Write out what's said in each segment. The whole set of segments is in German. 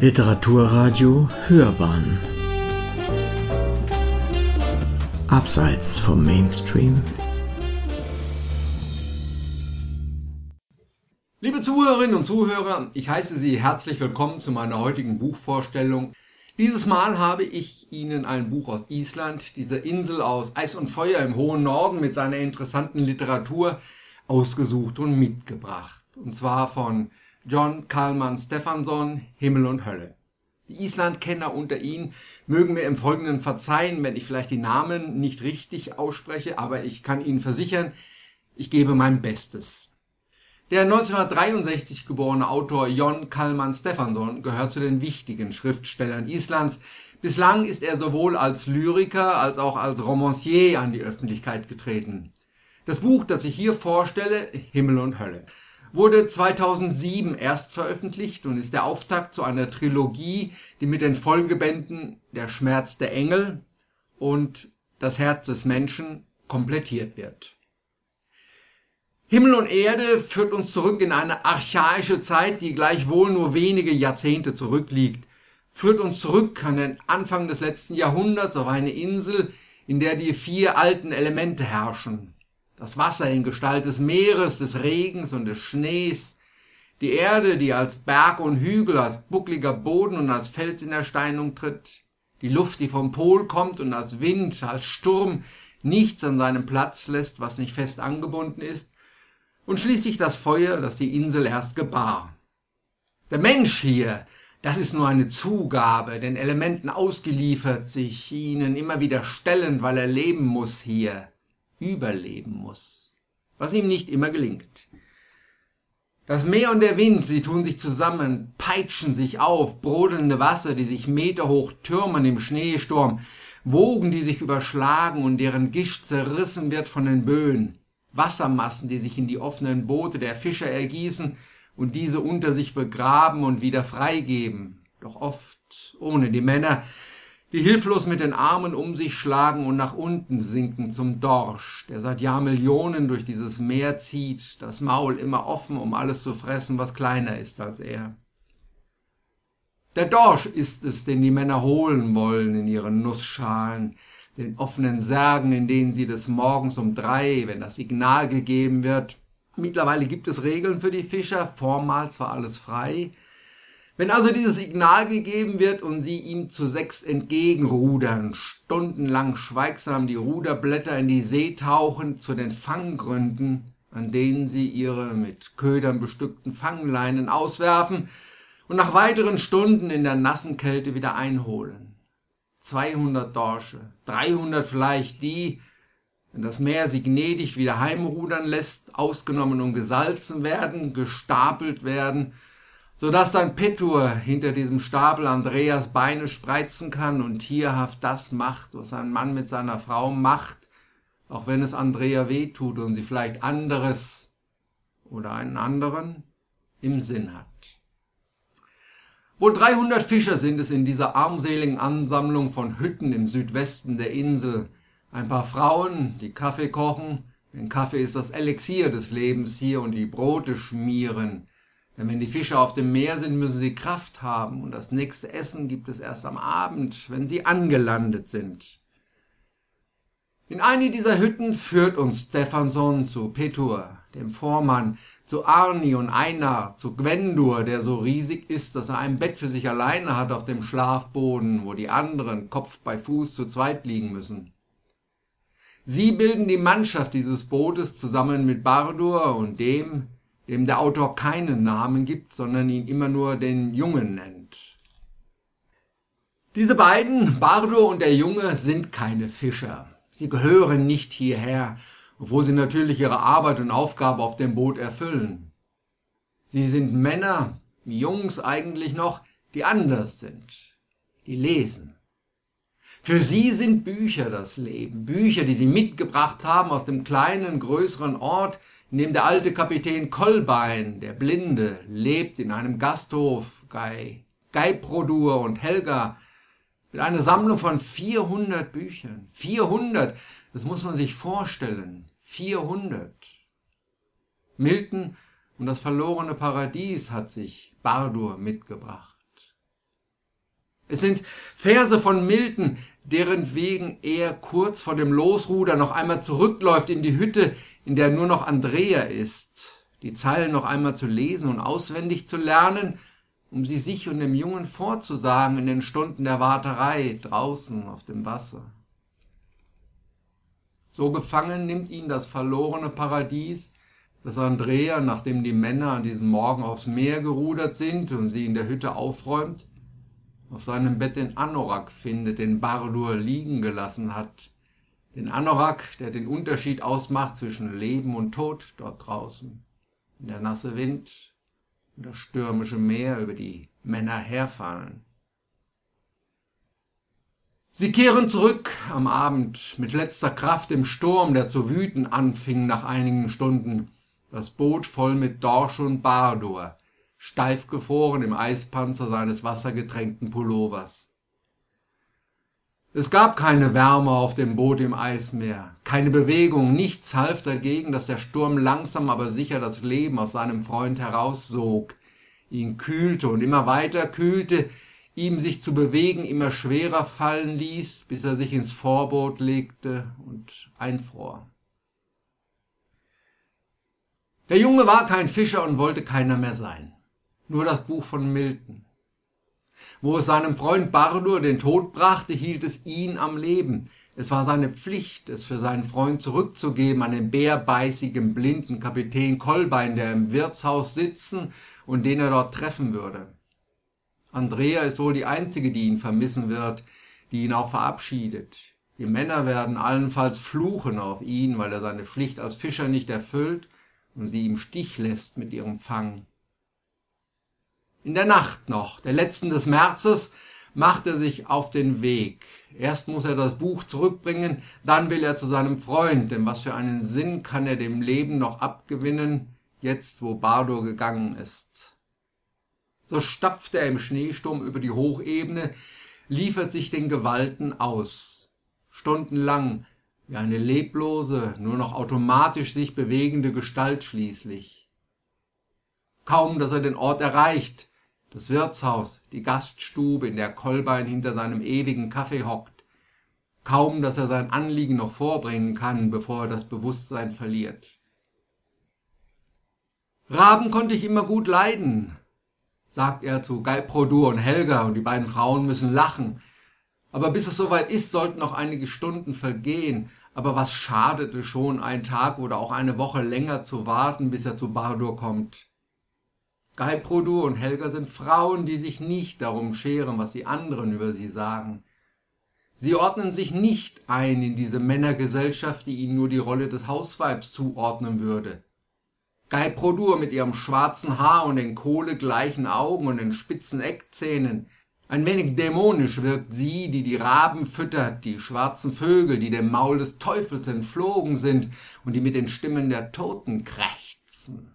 Literaturradio Hörbahn Abseits vom Mainstream Liebe Zuhörerinnen und Zuhörer, ich heiße Sie herzlich willkommen zu meiner heutigen Buchvorstellung. Dieses Mal habe ich Ihnen ein Buch aus Island, dieser Insel aus Eis und Feuer im hohen Norden mit seiner interessanten Literatur ausgesucht und mitgebracht. Und zwar von John Kalman Stefansson, Himmel und Hölle. Die Islandkenner unter Ihnen mögen mir im Folgenden verzeihen, wenn ich vielleicht die Namen nicht richtig ausspreche, aber ich kann Ihnen versichern, ich gebe mein Bestes. Der 1963 geborene Autor Jon Kalman Stefansson gehört zu den wichtigen Schriftstellern Islands. Bislang ist er sowohl als Lyriker als auch als Romancier an die Öffentlichkeit getreten. Das Buch, das ich hier vorstelle, Himmel und Hölle, wurde 2007 erst veröffentlicht und ist der Auftakt zu einer Trilogie, die mit den Folgebänden Der Schmerz der Engel und Das Herz des Menschen komplettiert wird. Himmel und Erde führt uns zurück in eine archaische Zeit, die gleichwohl nur wenige Jahrzehnte zurückliegt, führt uns zurück an den Anfang des letzten Jahrhunderts auf eine Insel, in der die vier alten Elemente herrschen, das Wasser in Gestalt des Meeres, des Regens und des Schnees, die Erde, die als Berg und Hügel, als buckliger Boden und als Fels in Ersteinung tritt, die Luft, die vom Pol kommt und als Wind, als Sturm. Nichts an seinem Platz lässt, was nicht fest angebunden ist, und schließlich das Feuer, das die Insel erst gebar. Der Mensch hier, das ist nur eine Zugabe, den Elementen ausgeliefert, sich ihnen immer wieder stellend, weil er leben muss hier überleben muss, was ihm nicht immer gelingt. Das Meer und der Wind, sie tun sich zusammen, peitschen sich auf, brodelnde Wasser, die sich meterhoch türmen im Schneesturm, Wogen, die sich überschlagen und deren Gischt zerrissen wird von den Böen, Wassermassen, die sich in die offenen Boote der Fischer ergießen und diese unter sich begraben und wieder freigeben, doch oft ohne die Männer, die hilflos mit den Armen um sich schlagen und nach unten sinken zum Dorsch, der seit Jahrmillionen durch dieses Meer zieht, das Maul immer offen, um alles zu fressen, was kleiner ist als er. Der Dorsch ist es, den die Männer holen wollen in ihren Nussschalen, den offenen Särgen, in denen sie des Morgens um drei, wenn das Signal gegeben wird, Mittlerweile gibt es Regeln für die Fischer, formal zwar alles frei, wenn also dieses Signal gegeben wird und sie ihm zu sechs entgegenrudern, stundenlang schweigsam die Ruderblätter in die See tauchen zu den Fanggründen, an denen sie ihre mit Ködern bestückten Fangleinen auswerfen und nach weiteren Stunden in der nassen Kälte wieder einholen. 200 Dorsche, 300 vielleicht die, wenn das Meer sie gnädig wieder heimrudern lässt, ausgenommen und gesalzen werden, gestapelt werden so dass dann Petur hinter diesem Stapel Andreas Beine spreizen kann und tierhaft das macht, was ein Mann mit seiner Frau macht, auch wenn es Andrea wehtut und sie vielleicht anderes oder einen anderen im Sinn hat. Wohl 300 Fischer sind es in dieser armseligen Ansammlung von Hütten im Südwesten der Insel, ein paar Frauen, die Kaffee kochen, denn Kaffee ist das Elixier des Lebens hier und die Brote schmieren, denn wenn die Fische auf dem Meer sind, müssen sie Kraft haben und das nächste Essen gibt es erst am Abend, wenn sie angelandet sind. In eine dieser Hütten führt uns Stephanson zu Petur, dem Vormann, zu Arni und Einar, zu Gwendur, der so riesig ist, dass er ein Bett für sich alleine hat auf dem Schlafboden, wo die anderen Kopf bei Fuß zu zweit liegen müssen. Sie bilden die Mannschaft dieses Bootes zusammen mit Bardur und dem, dem der Autor keinen Namen gibt, sondern ihn immer nur den Jungen nennt. Diese beiden, Bardo und der Junge, sind keine Fischer. Sie gehören nicht hierher, obwohl sie natürlich ihre Arbeit und Aufgabe auf dem Boot erfüllen. Sie sind Männer, Jungs eigentlich noch, die anders sind, die lesen. Für sie sind Bücher das Leben, Bücher, die sie mitgebracht haben aus dem kleinen, größeren Ort, dem der alte Kapitän Kolbein, der Blinde, lebt in einem Gasthof bei Geiprodur und Helga mit einer Sammlung von 400 Büchern. 400, das muss man sich vorstellen. 400. Milton und das verlorene Paradies hat sich Bardur mitgebracht. Es sind Verse von Milton, deren wegen er kurz vor dem Losruder noch einmal zurückläuft in die Hütte, in der nur noch Andrea ist, die Zeilen noch einmal zu lesen und auswendig zu lernen, um sie sich und dem Jungen vorzusagen in den Stunden der Warterei draußen auf dem Wasser. So gefangen nimmt ihn das verlorene Paradies, das Andrea, nachdem die Männer an diesem Morgen aufs Meer gerudert sind und sie in der Hütte aufräumt, auf seinem Bett den Anorak findet, den Bardur liegen gelassen hat. Den Anorak, der den Unterschied ausmacht zwischen Leben und Tod dort draußen. In der nasse Wind und das stürmische Meer über die Männer herfallen. Sie kehren zurück am Abend mit letzter Kraft im Sturm, der zu wüten anfing nach einigen Stunden. Das Boot voll mit Dorsch und Bardur steif gefroren im Eispanzer seines wassergetränkten Pullovers. Es gab keine Wärme auf dem Boot im Eismeer, keine Bewegung, nichts half dagegen, dass der Sturm langsam aber sicher das Leben aus seinem Freund heraussog, ihn kühlte und immer weiter kühlte, ihm sich zu bewegen immer schwerer fallen ließ, bis er sich ins Vorboot legte und einfror. Der Junge war kein Fischer und wollte keiner mehr sein nur das Buch von Milton. Wo es seinem Freund Bardur den Tod brachte, hielt es ihn am Leben. Es war seine Pflicht, es für seinen Freund zurückzugeben an den bärbeißigen, blinden Kapitän Kolbein, der im Wirtshaus sitzen und den er dort treffen würde. Andrea ist wohl die einzige, die ihn vermissen wird, die ihn auch verabschiedet. Die Männer werden allenfalls fluchen auf ihn, weil er seine Pflicht als Fischer nicht erfüllt und sie im Stich lässt mit ihrem Fang. In der Nacht noch, der letzten des Märzes, macht er sich auf den Weg. Erst muss er das Buch zurückbringen, dann will er zu seinem Freund, denn was für einen Sinn kann er dem Leben noch abgewinnen, jetzt wo Bardo gegangen ist. So stapft er im Schneesturm über die Hochebene, liefert sich den Gewalten aus. Stundenlang, wie eine leblose, nur noch automatisch sich bewegende Gestalt schließlich. Kaum, dass er den Ort erreicht, das Wirtshaus, die Gaststube, in der Kolbein hinter seinem ewigen Kaffee hockt. Kaum, dass er sein Anliegen noch vorbringen kann, bevor er das Bewusstsein verliert. Raben konnte ich immer gut leiden, sagt er zu Galprodur und Helga, und die beiden Frauen müssen lachen. Aber bis es soweit ist, sollten noch einige Stunden vergehen. Aber was schadete schon ein Tag oder auch eine Woche länger zu warten, bis er zu Bardur kommt? Galprodur und Helga sind Frauen, die sich nicht darum scheren, was die anderen über sie sagen. Sie ordnen sich nicht ein in diese Männergesellschaft, die ihnen nur die Rolle des Hausweibs zuordnen würde. Galprodur mit ihrem schwarzen Haar und den kohlegleichen Augen und den spitzen Eckzähnen. Ein wenig dämonisch wirkt sie, die die Raben füttert, die schwarzen Vögel, die dem Maul des Teufels entflogen sind und die mit den Stimmen der Toten krächzen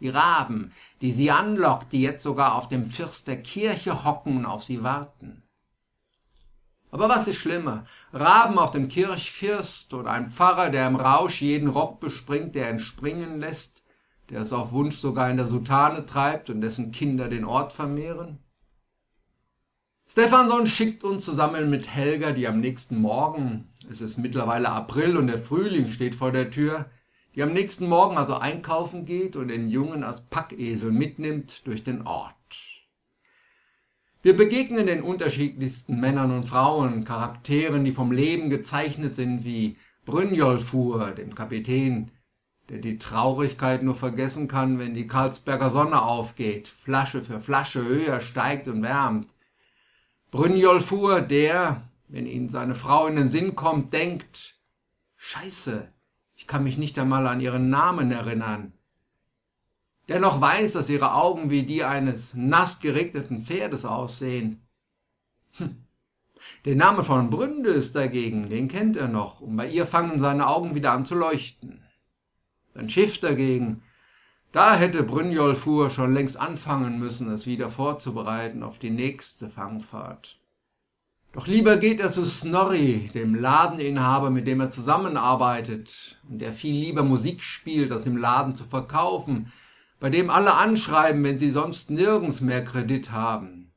die Raben, die sie anlockt, die jetzt sogar auf dem First der Kirche hocken und auf sie warten. Aber was ist schlimmer? Raben auf dem Kirchfirst oder ein Pfarrer, der im Rausch jeden Rock bespringt, der ihn springen lässt, der es auf Wunsch sogar in der Soutane treibt und dessen Kinder den Ort vermehren? Stephanson schickt uns zusammen mit Helga, die am nächsten Morgen, es ist mittlerweile April und der Frühling steht vor der Tür, die am nächsten Morgen also einkaufen geht und den Jungen als Packesel mitnimmt durch den Ort. Wir begegnen den unterschiedlichsten Männern und Frauen, Charakteren, die vom Leben gezeichnet sind, wie Brynjolfur, dem Kapitän, der die Traurigkeit nur vergessen kann, wenn die Karlsberger Sonne aufgeht, Flasche für Flasche höher steigt und wärmt. Brynjolfur, der, wenn ihn seine Frau in den Sinn kommt, denkt, Scheiße, ich kann mich nicht einmal an ihren Namen erinnern. Der noch weiß, dass ihre Augen wie die eines nass geregneten Pferdes aussehen. Hm. Der Name von Bründes dagegen, den kennt er noch, und bei ihr fangen seine Augen wieder an zu leuchten. Sein Schiff dagegen, da hätte Brynjolfur schon längst anfangen müssen, es wieder vorzubereiten auf die nächste Fangfahrt. Doch lieber geht er zu Snorri, dem Ladeninhaber, mit dem er zusammenarbeitet und der viel lieber Musik spielt, als im Laden zu verkaufen, bei dem alle anschreiben, wenn sie sonst nirgends mehr Kredit haben.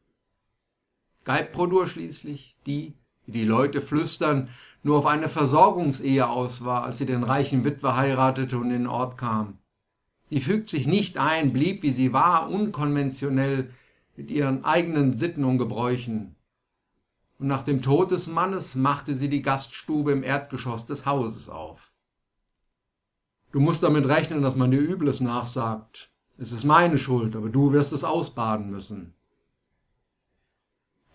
Geibprodur schließlich, die, wie die Leute flüstern, nur auf eine Versorgungsehe aus war, als sie den reichen Witwer heiratete und in den Ort kam. Sie fügt sich nicht ein, blieb wie sie war, unkonventionell, mit ihren eigenen Sitten und Gebräuchen. Und nach dem Tod des Mannes machte sie die Gaststube im Erdgeschoss des Hauses auf. Du musst damit rechnen, dass man dir Übles nachsagt. Es ist meine Schuld, aber du wirst es ausbaden müssen.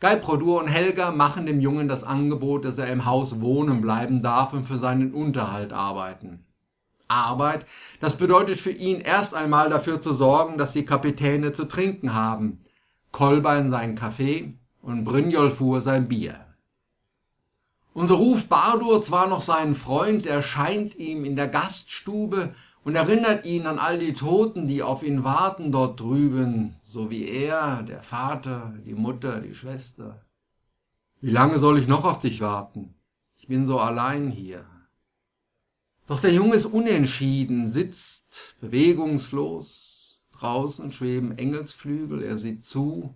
Geibrodur und Helga machen dem Jungen das Angebot, dass er im Haus wohnen bleiben darf und für seinen Unterhalt arbeiten. Arbeit, das bedeutet für ihn erst einmal dafür zu sorgen, dass die Kapitäne zu trinken haben, Kolbein seinen Kaffee und Brynjolfur sein Bier. Und so ruft Bardur zwar noch seinen Freund, erscheint ihm in der Gaststube und erinnert ihn an all die Toten, die auf ihn warten dort drüben, so wie er, der Vater, die Mutter, die Schwester. Wie lange soll ich noch auf dich warten? Ich bin so allein hier. Doch der Junge ist unentschieden, sitzt bewegungslos. Draußen schweben Engelsflügel, er sieht zu,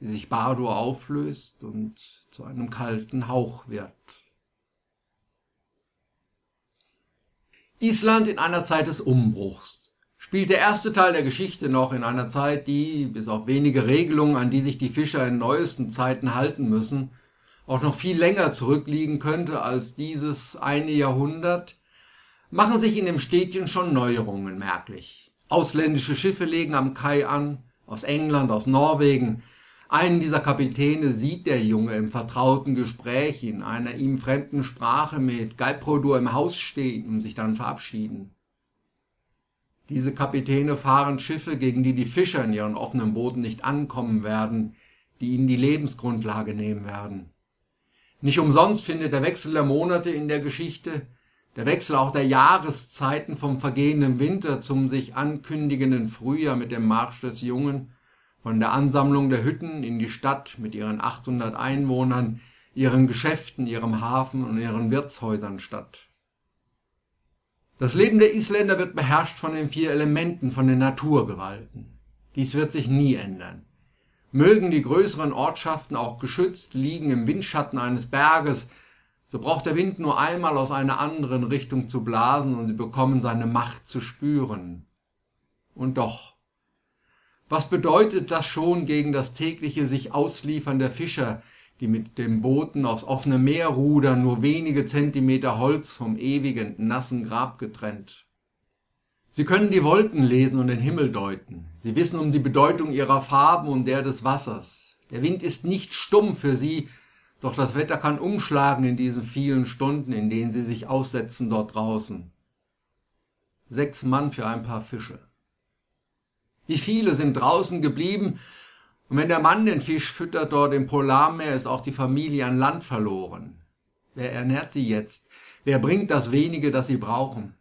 wie sich Bardur auflöst und zu einem kalten Hauch wird. Island in einer Zeit des Umbruchs spielt der erste Teil der Geschichte noch in einer Zeit, die, bis auf wenige Regelungen, an die sich die Fischer in neuesten Zeiten halten müssen, auch noch viel länger zurückliegen könnte als dieses eine Jahrhundert, machen sich in dem Städtchen schon Neuerungen merklich. Ausländische Schiffe legen am Kai an, aus England, aus Norwegen, einen dieser Kapitäne sieht der Junge im vertrauten Gespräch in einer ihm fremden Sprache mit Galprodur im Haus stehen und sich dann verabschieden. Diese Kapitäne fahren Schiffe, gegen die die Fischer in ihren offenen Booten nicht ankommen werden, die ihnen die Lebensgrundlage nehmen werden. Nicht umsonst findet der Wechsel der Monate in der Geschichte, der Wechsel auch der Jahreszeiten vom vergehenden Winter zum sich ankündigenden Frühjahr mit dem Marsch des Jungen von der Ansammlung der Hütten in die Stadt mit ihren 800 Einwohnern, ihren Geschäften, ihrem Hafen und ihren Wirtshäusern statt. Das Leben der Isländer wird beherrscht von den vier Elementen, von den Naturgewalten. Dies wird sich nie ändern. Mögen die größeren Ortschaften auch geschützt liegen im Windschatten eines Berges, so braucht der Wind nur einmal aus einer anderen Richtung zu blasen und sie bekommen seine Macht zu spüren. Und doch, was bedeutet das schon gegen das tägliche sich ausliefern der Fischer, die mit dem Booten aufs offene Meer rudern, nur wenige Zentimeter Holz vom ewigen, nassen Grab getrennt? Sie können die Wolken lesen und den Himmel deuten. Sie wissen um die Bedeutung ihrer Farben und der des Wassers. Der Wind ist nicht stumm für sie, doch das Wetter kann umschlagen in diesen vielen Stunden, in denen sie sich aussetzen dort draußen. Sechs Mann für ein paar Fische. Wie viele sind draußen geblieben? Und wenn der Mann den Fisch füttert dort im Polarmeer, ist auch die Familie an Land verloren. Wer ernährt sie jetzt? Wer bringt das wenige, das sie brauchen?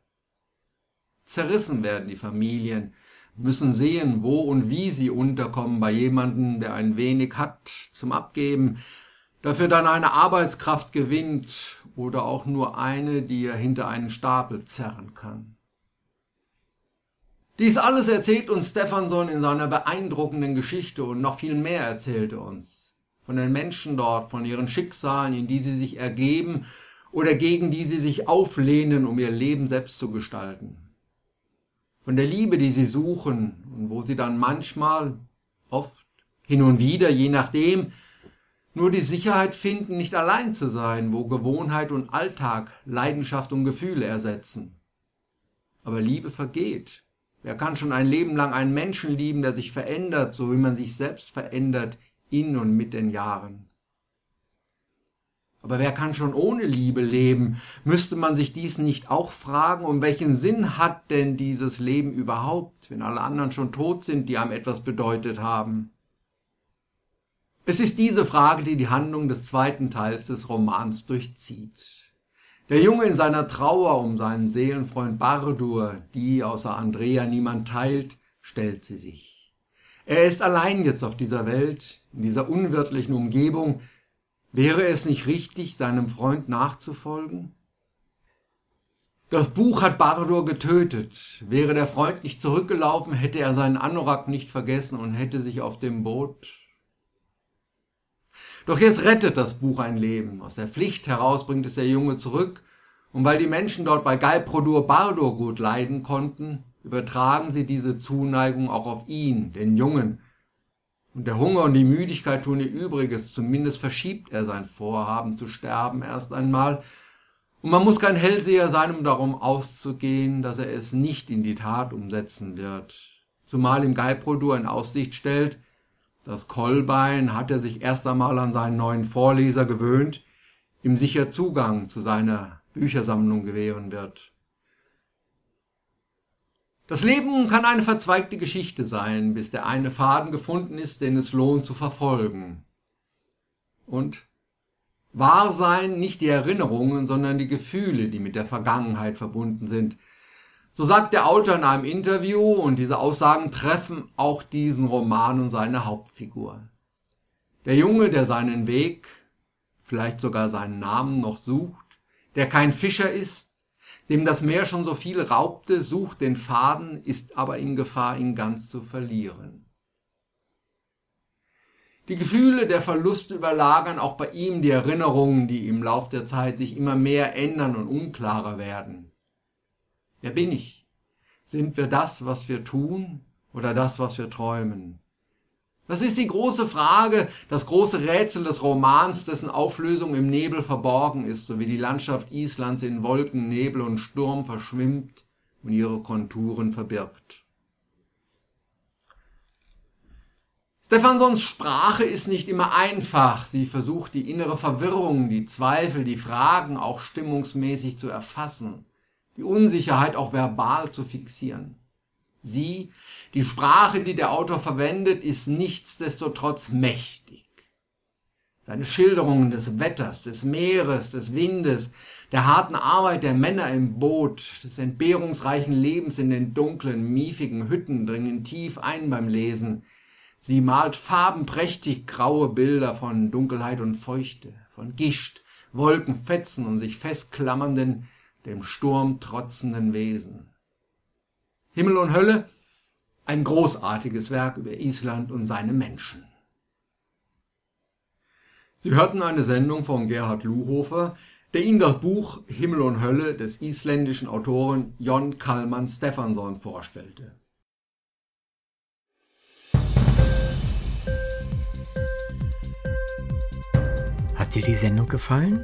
Zerrissen werden die Familien, müssen sehen, wo und wie sie unterkommen bei jemandem, der ein wenig hat zum Abgeben, dafür dann eine Arbeitskraft gewinnt oder auch nur eine, die er hinter einen Stapel zerren kann. Dies alles erzählt uns Stephanson in seiner beeindruckenden Geschichte und noch viel mehr erzählt er uns. Von den Menschen dort, von ihren Schicksalen, in die sie sich ergeben oder gegen die sie sich auflehnen, um ihr Leben selbst zu gestalten. Von der Liebe, die sie suchen und wo sie dann manchmal, oft, hin und wieder, je nachdem, nur die Sicherheit finden, nicht allein zu sein, wo Gewohnheit und Alltag Leidenschaft und Gefühle ersetzen. Aber Liebe vergeht, Wer kann schon ein Leben lang einen Menschen lieben, der sich verändert, so wie man sich selbst verändert in und mit den Jahren? Aber wer kann schon ohne Liebe leben? Müsste man sich dies nicht auch fragen, um welchen Sinn hat denn dieses Leben überhaupt, wenn alle anderen schon tot sind, die einem etwas bedeutet haben? Es ist diese Frage, die die Handlung des zweiten Teils des Romans durchzieht. Der Junge in seiner Trauer um seinen Seelenfreund Bardur, die außer Andrea niemand teilt, stellt sie sich. Er ist allein jetzt auf dieser Welt, in dieser unwirtlichen Umgebung. Wäre es nicht richtig, seinem Freund nachzufolgen? Das Buch hat Bardur getötet. Wäre der Freund nicht zurückgelaufen, hätte er seinen Anorak nicht vergessen und hätte sich auf dem Boot Doch jetzt rettet das Buch ein Leben. Aus der Pflicht heraus bringt es der Junge zurück. Und weil die Menschen dort bei Galprodur Bardur gut leiden konnten, übertragen sie diese Zuneigung auch auf ihn, den Jungen. Und der Hunger und die Müdigkeit tun ihr Übriges, zumindest verschiebt er sein Vorhaben zu sterben erst einmal. Und man muss kein Hellseher sein, um darum auszugehen, dass er es nicht in die Tat umsetzen wird. Zumal ihm Galprodur in Aussicht stellt, das Kolbein hat er sich erst einmal an seinen neuen Vorleser gewöhnt, ihm sicher Zugang zu seiner Büchersammlung gewähren wird. Das Leben kann eine verzweigte Geschichte sein, bis der eine Faden gefunden ist, den es lohnt zu verfolgen. Und wahr sein nicht die Erinnerungen, sondern die Gefühle, die mit der Vergangenheit verbunden sind – so sagt der Autor in einem Interview, und diese Aussagen treffen auch diesen Roman und seine Hauptfigur. Der Junge, der seinen Weg, vielleicht sogar seinen Namen noch sucht, der kein Fischer ist, dem das Meer schon so viel raubte, sucht den Faden, ist aber in Gefahr, ihn ganz zu verlieren. Die Gefühle der Verluste überlagern auch bei ihm die Erinnerungen, die im Lauf der Zeit sich immer mehr ändern und unklarer werden. Wer bin ich? Sind wir das, was wir tun oder das, was wir träumen? Das ist die große Frage, das große Rätsel des Romans, dessen Auflösung im Nebel verborgen ist, so wie die Landschaft Islands in Wolken, Nebel und Sturm verschwimmt und ihre Konturen verbirgt. Stefansons Sprache ist nicht immer einfach. Sie versucht die innere Verwirrung, die Zweifel, die Fragen auch stimmungsmäßig zu erfassen die Unsicherheit auch verbal zu fixieren. Sie, die Sprache, die der Autor verwendet, ist nichtsdestotrotz mächtig. Seine Schilderungen des Wetters, des Meeres, des Windes, der harten Arbeit der Männer im Boot, des entbehrungsreichen Lebens in den dunklen, miefigen Hütten dringen tief ein beim Lesen. Sie malt farbenprächtig graue Bilder von Dunkelheit und Feuchte, von Gischt, Wolkenfetzen und sich festklammernden, dem Sturm trotzenden Wesen. Himmel und Hölle, ein großartiges Werk über Island und seine Menschen. Sie hörten eine Sendung von Gerhard Luhofer, der Ihnen das Buch Himmel und Hölle des isländischen Autoren Jon Kalman Stefansson vorstellte. Hat dir die Sendung gefallen?